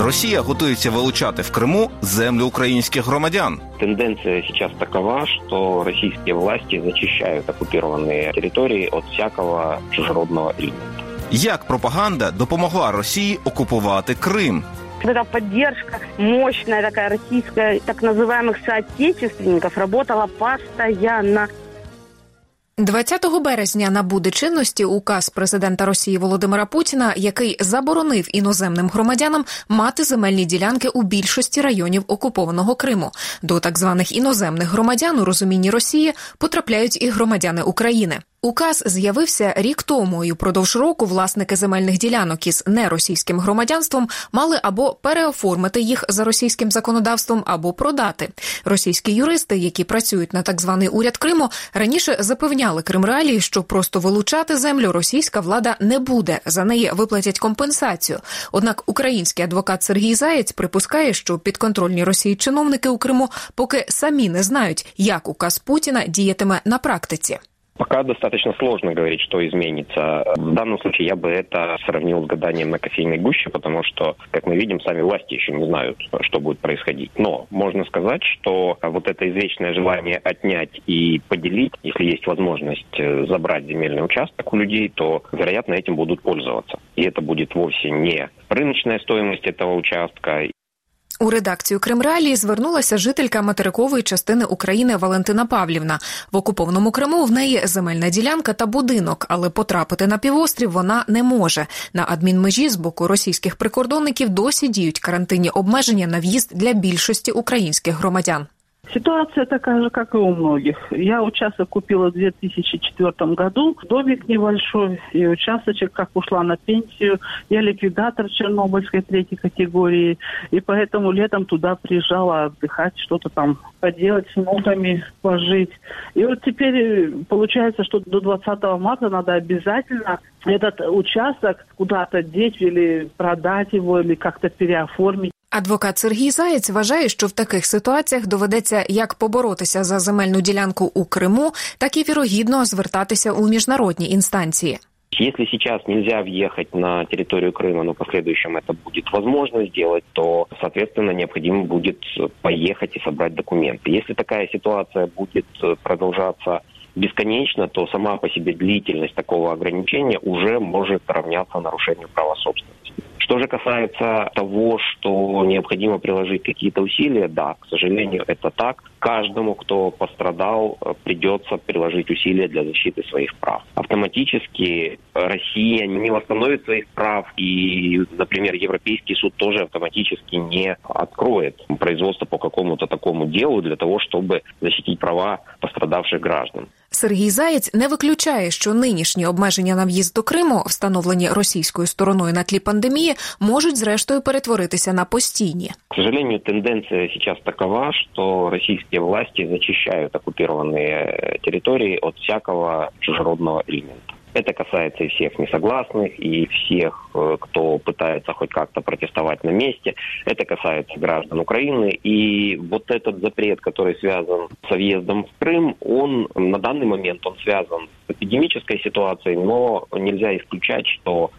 Росія готується вилучати в Криму землю українських громадян. Тенденция сейчас такова, что российские власти зачищают оккупированные территории от всякого чужеродного элемента. Як пропаганда допомогла Росії окупувати Крим? эта поддержка мощная такая российская, так называемых соотечественников, работала постоянно. 20 березня набуде чинності указ президента Росії Володимира Путіна, який заборонив іноземним громадянам мати земельні ділянки у більшості районів окупованого Криму. До так званих іноземних громадян у розумінні Росії потрапляють і громадяни України. Указ з'явився рік тому, і впродовж року власники земельних ділянок із неросійським громадянством мали або переоформити їх за російським законодавством, або продати. Російські юристи, які працюють на так званий уряд Криму, раніше запевняли Кримреалії, що просто вилучати землю російська влада не буде. За неї виплатять компенсацію. Однак український адвокат Сергій Заєць припускає, що підконтрольні Росії чиновники у Криму поки самі не знають, як указ Путіна діятиме на практиці. Пока достаточно сложно говорить, что изменится. В данном случае я бы это сравнил с гаданием на кофейной гуще, потому что, как мы видим, сами власти еще не знают, что будет происходить. Но можно сказать, что вот это извечное желание отнять и поделить, если есть возможность э, забрать земельный участок у людей, то, вероятно, этим будут пользоваться. И это будет вовсе не рыночная стоимость этого участка, У редакцію Кримреалії звернулася жителька материкової частини України Валентина Павлівна. В окупованому Криму в неї земельна ділянка та будинок, але потрапити на півострів вона не може. На адмінмежі з боку російських прикордонників досі діють карантинні обмеження на в'їзд для більшості українських громадян. Ситуация такая же, как и у многих. Я участок купила в 2004 году, домик небольшой, и участочек, как ушла на пенсию. Я ликвидатор Чернобыльской третьей категории, и поэтому летом туда приезжала отдыхать, что-то там поделать с внуками, пожить. И вот теперь э, получается, что до 20 марта надо обязательно этот участок куда-то деть или продать его, или как-то переоформить. Адвокат Сергій Заєць вважає, що в таких ситуаціях доведеться як поборотися за земельну ділянку у Криму, так і вірогідно звертатися у міжнародні інстанції. Если сейчас нельзя въехать на территорию Крыма, но в последующем это будет возможно сделать, то, соответственно, необходимо будет поехать и собрать документы. Если такая ситуация будет продолжаться бесконечно, то сама по себе длительность такого ограничения уже может равняться нарушению права собственности. Что же касается того, что необходимо приложить какие-то усилия, да, к сожалению, это так. Каждому, кто пострадал, придется приложить усилия для защиты своих прав. Автоматически Россия не восстановит своих прав, и, например, Европейский суд тоже автоматически не откроет производство по какому-то такому делу для того, чтобы защитить права пострадавших граждан. Сергій Заєць не виключає, що нинішні обмеження на в'їзд до Криму, встановлені російською стороною на тлі пандемії, можуть зрештою перетворитися на постійні. К сожалению, тенденция сейчас такова, что российские власти зачищают оккупированные территории от всякого чужеродного элемента. Это касается и всех несогласных, и всех, кто пытается хоть как-то протестовать на месте. Это касается граждан Украины. И вот этот запрет, который связан с въездом в Крым, он на данный момент он связан с эпидемической ситуацией, но нельзя исключать, что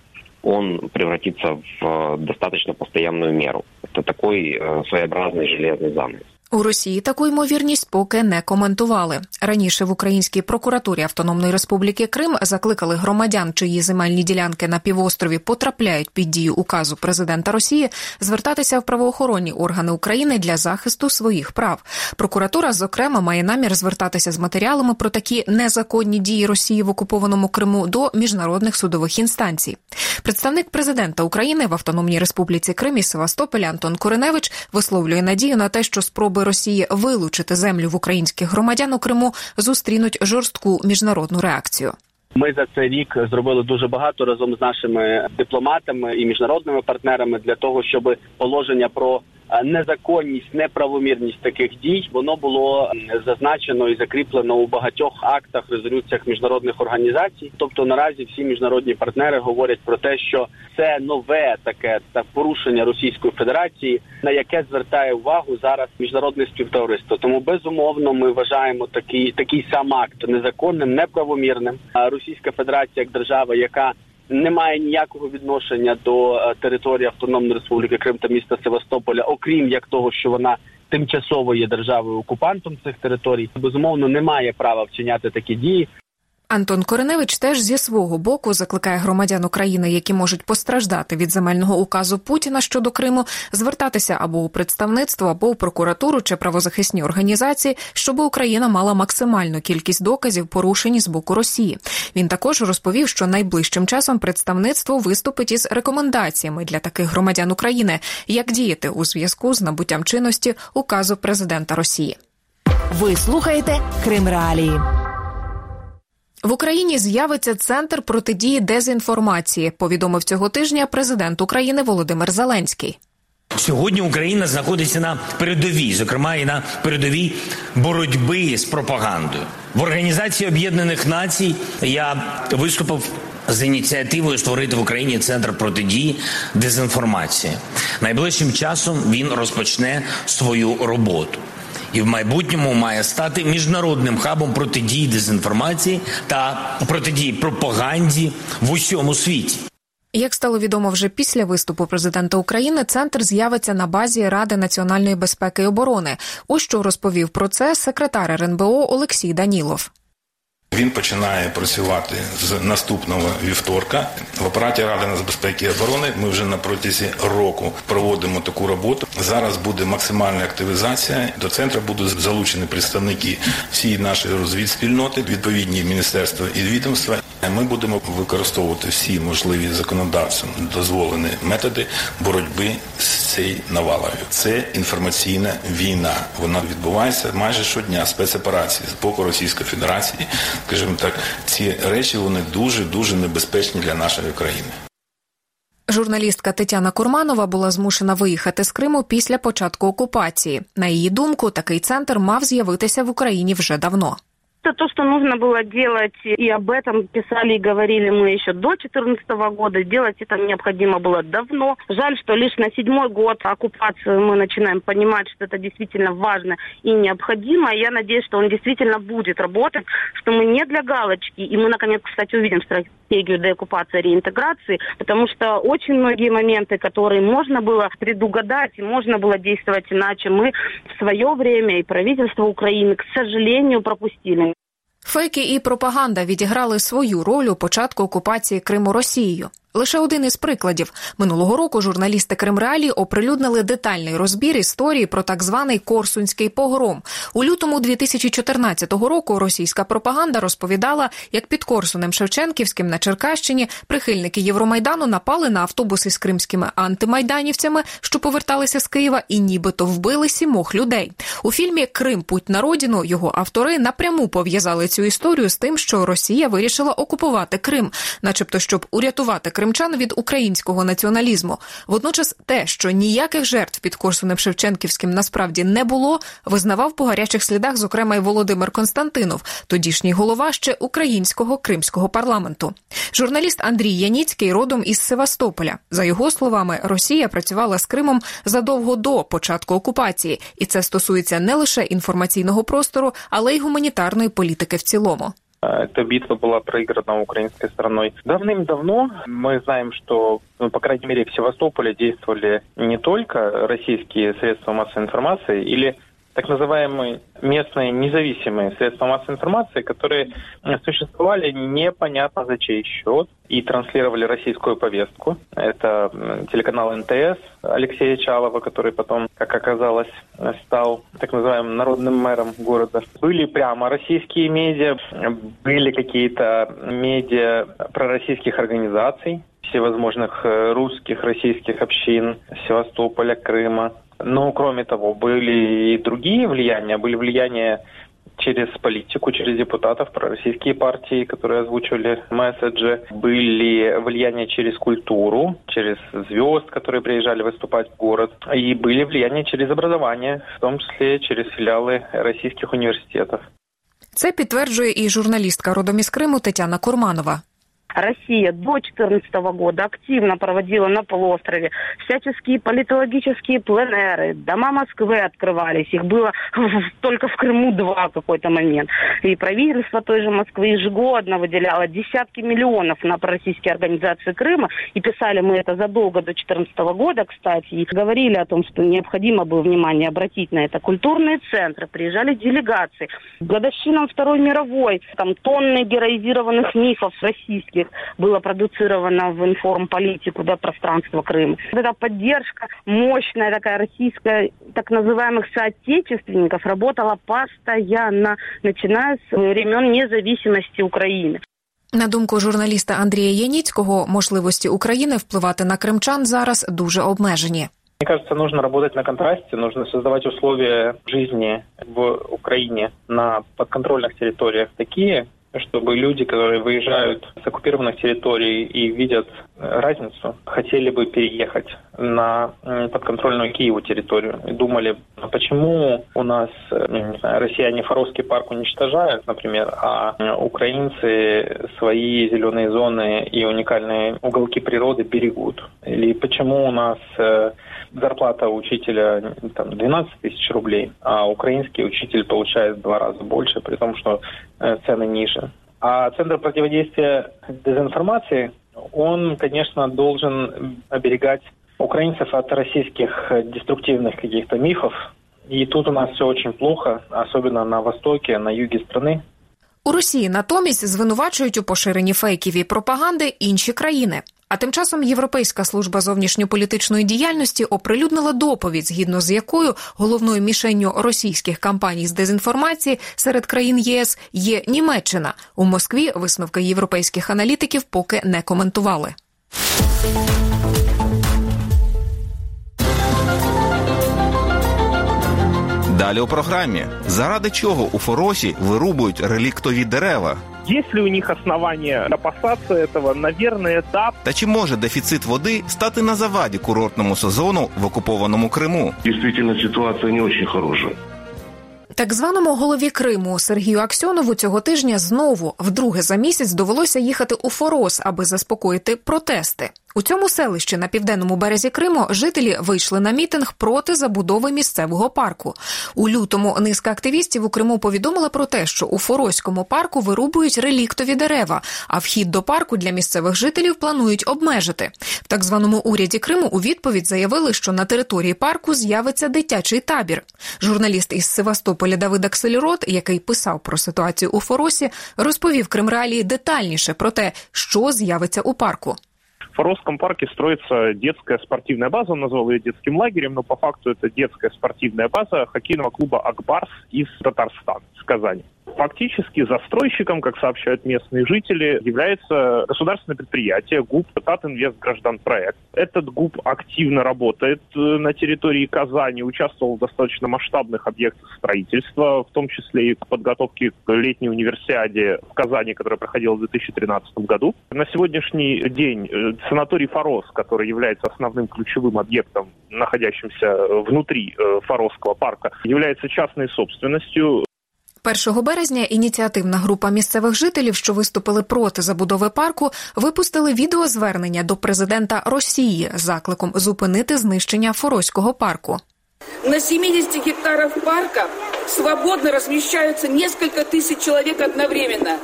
он превратится в достаточно постоянную меру. Это такой своеобразный железный занавес. У Росії таку ймовірність поки не коментували. Раніше в Українській прокуратурі Автономної Республіки Крим закликали громадян, чиї земельні ділянки на півострові потрапляють під дію указу президента Росії, звертатися в правоохоронні органи України для захисту своїх прав. Прокуратура, зокрема, має намір звертатися з матеріалами про такі незаконні дії Росії в окупованому Криму до міжнародних судових інстанцій. Представник президента України в Автономній Республіці Крим і Севастополя Антон Кореневич висловлює надію на те, що спроби Росії вилучити землю в українських громадян у Криму зустрінуть жорстку міжнародну реакцію. Ми за цей рік зробили дуже багато разом з нашими дипломатами і міжнародними партнерами для того, щоб положення про незаконність, неправомірність таких дій воно було зазначено і закріплено у багатьох актах, резолюціях міжнародних організацій. Тобто наразі всі міжнародні партнери говорять про те, що це нове таке та порушення Російської Федерації, на яке звертає увагу зараз міжнародне співтовариство. Тому безумовно ми вважаємо такий такий сам акт незаконним, неправомірним. А Російська Федерація як держава, яка не має ніякого відношення до е, території Автономної Республіки Крим та міста Севастополя, окрім як того, що вона тимчасово є державою окупантом цих територій, безумовно не має права вчиняти такі дії. Антон Кореневич теж зі свого боку закликає громадян України, які можуть постраждати від земельного указу Путіна щодо Криму, звертатися або у представництво, або у прокуратуру чи правозахисні організації, щоб Україна мала максимальну кількість доказів, порушені з боку Росії. Він також розповів, що найближчим часом представництво виступить із рекомендаціями для таких громадян України, як діяти у зв'язку з набуттям чинності указу президента Росії. Ви слухаєте Крим Реалії. В Україні з'явиться центр протидії дезінформації. Повідомив цього тижня президент України Володимир Зеленський. Сьогодні Україна знаходиться на передовій, зокрема і на передовій боротьби з пропагандою в Організації Об'єднаних Націй. Я виступив з ініціативою створити в Україні центр протидії дезінформації. Найближчим часом він розпочне свою роботу і в майбутньому має стати міжнародним хабом протидії дезінформації та протидії пропаганді в усьому світі. Як стало відомо вже після виступу президента України, центр з'явиться на базі Ради національної безпеки і оборони. Ось що розповів про це секретар РНБО Олексій Данілов. Він починає працювати з наступного вівторка. В апараті Ради нацбезпеки і оборони ми вже на протязі року проводимо таку роботу. Зараз буде максимальна активізація. До центру будуть залучені представники всієї нашої розвідспільноти, відповідні міністерства і відомства. Ми будемо використовувати всі можливі законодавцям дозволені методи боротьби з цією навалою. Це інформаційна війна. Вона відбувається майже щодня спецоперації з боку Російської Федерації скажімо так, ці речі вони дуже дуже небезпечні для нашої країни. Журналістка Тетяна Курманова була змушена виїхати з Криму після початку окупації. На її думку, такий центр мав з'явитися в Україні вже давно. Это то, что нужно было делать, и об этом писали и говорили мы еще до 2014 года. Делать это необходимо было давно. Жаль, что лишь на седьмой год оккупации мы начинаем понимать, что это действительно важно и необходимо. Я надеюсь, что он действительно будет работать, что мы не для галочки, и мы, наконец, кстати, увидим стратегию деоккупации и реинтеграции, потому что очень многие моменты, которые можно было предугадать, и можно было действовать иначе, мы в свое время и правительство Украины, к сожалению, пропустили. Фейки і пропаганда відіграли свою роль у початку окупації Криму Росією. Лише один із прикладів минулого року журналісти Кримреалії оприлюднили детальний розбір історії про так званий Корсунський погром. У лютому 2014 року російська пропаганда розповідала, як під Корсунем Шевченківським на Черкащині прихильники Євромайдану напали на автобуси з кримськими антимайданівцями, що поверталися з Києва, і нібито вбили сімох людей. У фільмі Крим Путь на родину його автори напряму пов'язали цю історію з тим, що Росія вирішила окупувати Крим, начебто, щоб урятувати Крим кримчан від українського націоналізму. Водночас, те, що ніяких жертв під Корсунем Шевченківським насправді не було, визнавав по гарячих слідах, зокрема й Володимир Константинов, тодішній голова ще українського кримського парламенту. Журналіст Андрій Яніцький родом із Севастополя. За його словами, Росія працювала з Кримом задовго до початку окупації, і це стосується не лише інформаційного простору, але й гуманітарної політики в цілому. Эта битва была проиграна украинской стороной. Давным-давно мы знаем, что, ну, по крайней мере, в Севастополе действовали не только российские средства массовой информации или так называемые местные независимые средства массовой информации, которые существовали непонятно за чей счет и транслировали российскую повестку. Это телеканал НТС Алексея Чалова, который потом, как оказалось, стал так называемым народным мэром города. Были прямо российские медиа, были какие-то медиа пророссийских организаций, всевозможных русских, российских общин Севастополя, Крыма. Но, кроме того, были и другие влияния. Были влияния через политику, через депутатов, пророссийские партии, которые озвучивали месседжи. Были влияния через культуру, через звезд, которые приезжали выступать в город. И были влияния через образование, в том числе через филиалы российских университетов. Це підтверджує і журналістка родом із Криму Тетяна Курманова. Россия до 2014 года активно проводила на полуострове всяческие политологические пленеры. Дома Москвы открывались. Их было только в Крыму два какой-то момент. И правительство той же Москвы ежегодно выделяло десятки миллионов на пророссийские организации Крыма. И писали мы это задолго до 2014 года, кстати. И говорили о том, что необходимо было внимание обратить на это. Культурные центры, приезжали делегации. Годовщинам Второй мировой, там тонны героизированных мифов российских было продуцировано в информполитику, да, пространство Крыма. Вот эта поддержка, мощная такая российская, так называемых соотечественников, работала постоянно, начиная с времен независимости Украины. На думку журналіста Андрія Яніцького, можливості України впливати на кримчан зараз дуже обмежені. Мне кажется, нужно работать на контрасте, нужно создавать условия жизни в Украине на подконтрольных территориях такие, чтобы люди, которые выезжают с оккупированных территорий и видят разницу, хотели бы переехать на подконтрольную Киеву территорию и думали, а почему у нас, не знаю, россияне Фаровский парк уничтожают, например, а украинцы свои зеленые зоны и уникальные уголки природы берегут? Или почему у нас зарплата учителя там, 12 тысяч рублей, а украинский учитель получает в два раза больше, при том, что цены ниже. А Центр противодействия дезинформации, он, конечно, должен оберегать украинцев от российских деструктивных каких-то мифов. И тут у нас все очень плохо, особенно на востоке, на юге страны. У Росії натомість звинувачують у поширенні фейків і пропаганди інші країни. А тим часом Європейська служба зовнішньополітичної діяльності оприлюднила доповідь, згідно з якою головною мішенню російських кампаній з дезінформації серед країн ЄС є Німеччина. У Москві висновки європейських аналітиків поки не коментували. Далі у програмі заради чого у Форосі вирубують реліктові дерева. Есть ли у них основания опасаться этого? Наверное, да. Та чи може дефіцит води стати на заваді курортному сезону в окупованому Криму? Действительно, ситуация не очень хорошая. Так званому голові Криму Сергію Аксьонову цього тижня знову вдруге за місяць довелося їхати у Форос, аби заспокоїти протести. У цьому селищі на південному березі Криму жителі вийшли на мітинг проти забудови місцевого парку. У лютому низка активістів у Криму повідомила про те, що у Фороському парку вирубують реліктові дерева, а вхід до парку для місцевих жителів планують обмежити. В так званому уряді Криму у відповідь заявили, що на території парку з'явиться дитячий табір. Журналіст із Севастополя Давид Аксельрод, який писав про ситуацію у Форосі, розповів Кримреалії детальніше про те, що з'явиться у парку. В Форосском парке строится детская спортивная база, он назвал ее детским лагерем, но по факту это детская спортивная база хоккейного клуба «Акбарс» из Татарстана, из Казани. Фактически застройщиком, как сообщают местные жители, является государственное предприятие ГУП «Татинвест Гражданпроект». Этот ГУП активно работает на территории Казани, участвовал в достаточно масштабных объектах строительства, в том числе и в подготовке к летней универсиаде в Казани, которая проходила в 2013 году. На сегодняшний день санаторий «Форос», который является основным ключевым объектом, находящимся внутри Форосского парка, является частной собственностью. 1 березня ініціативна група місцевих жителів, що виступили проти забудови парку, випустили відеозвернення до президента Росії з закликом зупинити знищення Форозького парку. На 70 гектарах парка свободно размещаются несколько тысяч человек одновременно.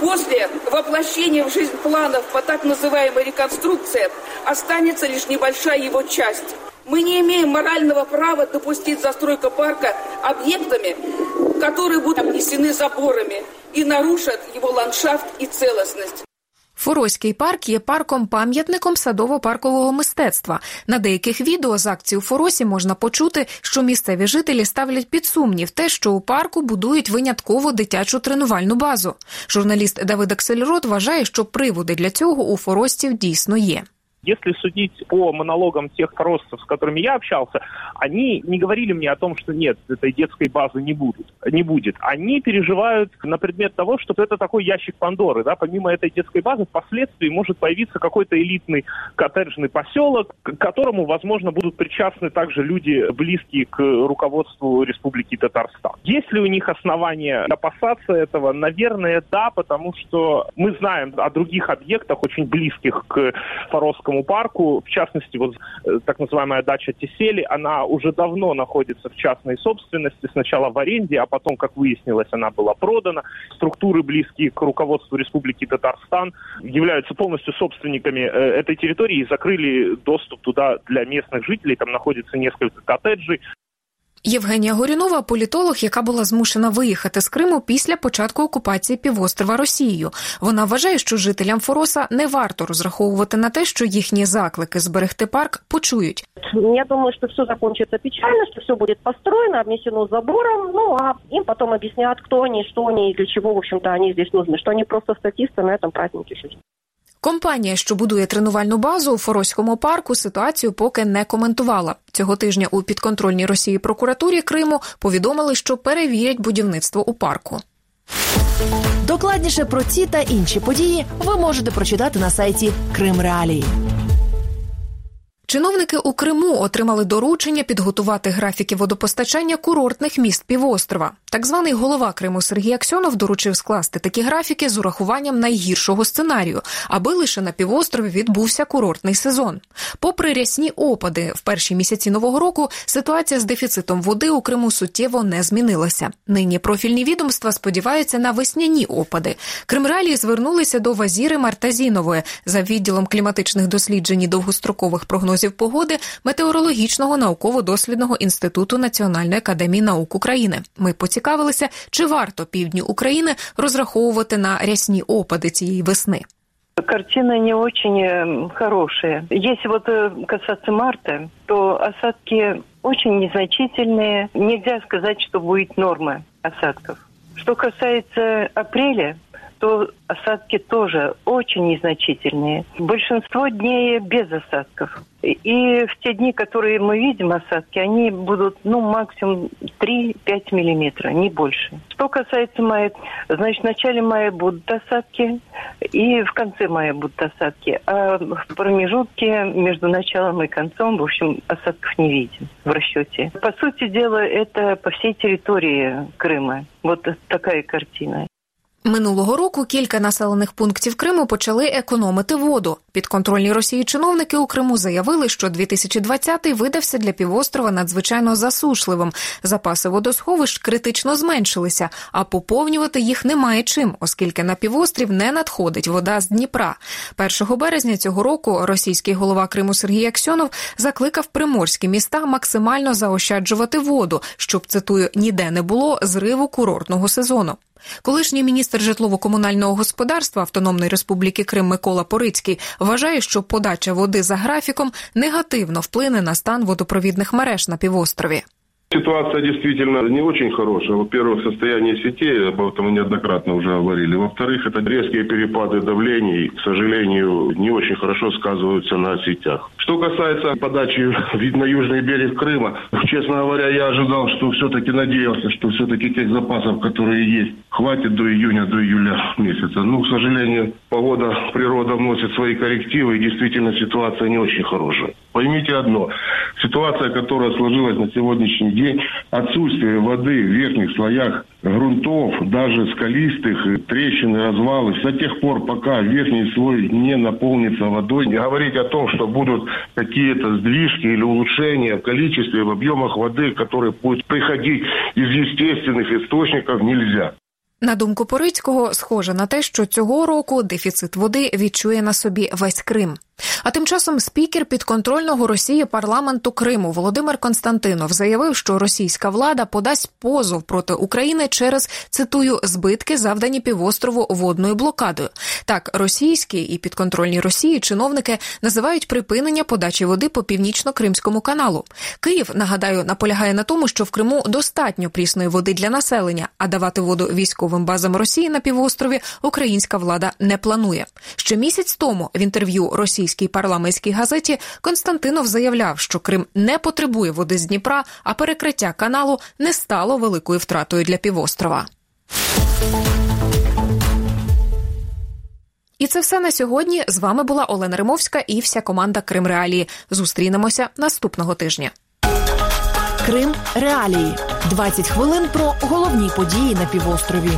После воплощения в жизнь планов по так называемой реконструкции останется лишь небольшая его часть. Мы не имеем морального права допустить застройку парка объектами, которые будут обнесены заборами и нарушат его ландшафт и целостность. Форозький парк є парком-пам'ятником садово-паркового мистецтва. На деяких відео з акції у Форосі можна почути, що місцеві жителі ставлять під сумнів те, що у парку будують винятково дитячу тренувальну базу. Журналіст Давид Аксельрод вважає, що приводи для цього у форостів дійсно є. Если судить по монологам тех форосцев, с которыми я общался, они не говорили мне о том, что нет, этой детской базы не будет. Не будет. Они переживают на предмет того, что это такой ящик Пандоры. Да? Помимо этой детской базы, впоследствии может появиться какой-то элитный коттеджный поселок, к которому, возможно, будут причастны также люди, близкие к руководству Республики Татарстан. Есть ли у них основания опасаться этого? Наверное, да, потому что мы знаем о других объектах, очень близких к Форосскому парку. В частности, вот э, так называемая дача Тесели, она уже давно находится в частной собственности. Сначала в аренде, а потом, как выяснилось, она была продана. Структуры, близкие к руководству Республики Татарстан, являются полностью собственниками э, этой территории и закрыли доступ туда для местных жителей. Там находится несколько коттеджей. Євгенія Горюнова політолог, яка була змушена виїхати з Криму після початку окупації півострова Росією. Вона вважає, що жителям Фороса не варто розраховувати на те, що їхні заклики зберегти парк почують. Я думаю, что все закончится печально, что все будет построено, обнесено забором, ну а им потом объяснят, кто они, что они и для чего, в общем-то, они здесь нужны, что они просто статисты на этом празднике жизни. Компанія, що будує тренувальну базу у Форозькому парку, ситуацію поки не коментувала. Цього тижня у підконтрольній Росії прокуратурі Криму повідомили, що перевірять будівництво у парку. Докладніше про ці та інші події ви можете прочитати на сайті Крим Реалії. Чиновники у Криму отримали доручення підготувати графіки водопостачання курортних міст півострова. Так званий голова Криму Сергій Аксьонов доручив скласти такі графіки з урахуванням найгіршого сценарію, аби лише на півострові відбувся курортний сезон. Попри рясні опади в перші місяці нового року, ситуація з дефіцитом води у Криму суттєво не змінилася. Нині профільні відомства сподіваються на весняні опади. Кримреалії звернулися до Вазіри Мартазінової за відділом кліматичних досліджень і довгострокових прогнозів погоди метеорологічного науково-дослідного інституту Національної академії наук України. Ми поцікавилися, чи варто півдню України розраховувати на рясні опади цієї весни. Картина не очень э, хорошая. Если вот э, касаться марта, то осадки очень незначительные. Нельзя сказать, что будет норма осадков. Что касается апреля, то осадки тоже очень незначительные. Большинство дней без осадков. И в те дни, которые мы видим осадки, они будут, ну, максимум 3-5 миллиметра, не больше. Что касается мая, значит, в начале мая будут осадки, и в конце мая будут осадки. А в промежутке между началом и концом, в общем, осадков не видим в расчете. По сути дела, это по всей территории Крыма. Вот такая картина. Минулого року кілька населених пунктів Криму почали економити воду. Підконтрольні Росії чиновники у Криму заявили, що 2020-й видався для півострова надзвичайно засушливим. Запаси водосховищ критично зменшилися, а поповнювати їх немає чим, оскільки на півострів не надходить вода з Дніпра. 1 березня цього року російський голова Криму Сергій Аксьонов закликав приморські міста максимально заощаджувати воду, щоб цитую ніде не було зриву курортного сезону. Колишній міністр житлово-комунального господарства Автономної Республіки Крим Микола Порицький вважає, що подача води за графіком негативно вплине на стан водопровідних мереж на півострові. Ситуация действительно не очень хорошая. Во-первых, состояние сетей, об этом мы неоднократно уже говорили. Во-вторых, это резкие перепады давлений, к сожалению, не очень хорошо сказываются на сетях. Что касается подачи на южный берег Крыма, честно говоря, я ожидал, что все-таки надеялся, что все-таки тех запасов, которые есть, хватит до июня, до июля месяца. Ну, к сожалению, погода, природа вносит свои коррективы, и действительно ситуация не очень хорошая. Поймите одно, ситуация, которая сложилась на сегодняшний день, отсутствие воды в верхних слоях грунтов, даже скалистых, трещины, развалы, до тех пор, пока верхний слой не наполнится водой, не говорить о том, что будут какие-то сдвижки или улучшения в количестве, в объемах воды, которые будут приходить из естественных источников, нельзя. На думку Порицького, схоже на те, що цього року дефіцит води відчує на собі весь Крим. А тим часом спікер підконтрольного Росії парламенту Криму Володимир Константинов заявив, що російська влада подасть позов проти України через цитую збитки, завдані півострову водною блокадою. Так, російські і підконтрольні Росії чиновники називають припинення подачі води по північно-кримському каналу. Київ нагадаю наполягає на тому, що в Криму достатньо прісної води для населення, а давати воду військовим базам Росії на півострові українська влада не планує. Ще місяць тому в інтерв'ю Росії російській парламентській газеті Константинов заявляв, що Крим не потребує води з Дніпра, а перекриття каналу не стало великою втратою для півострова. І це все на сьогодні. З вами була Олена Римовська і вся команда Крим Реалії. Зустрінемося наступного тижня. Крим Реалії 20 хвилин про головні події на півострові.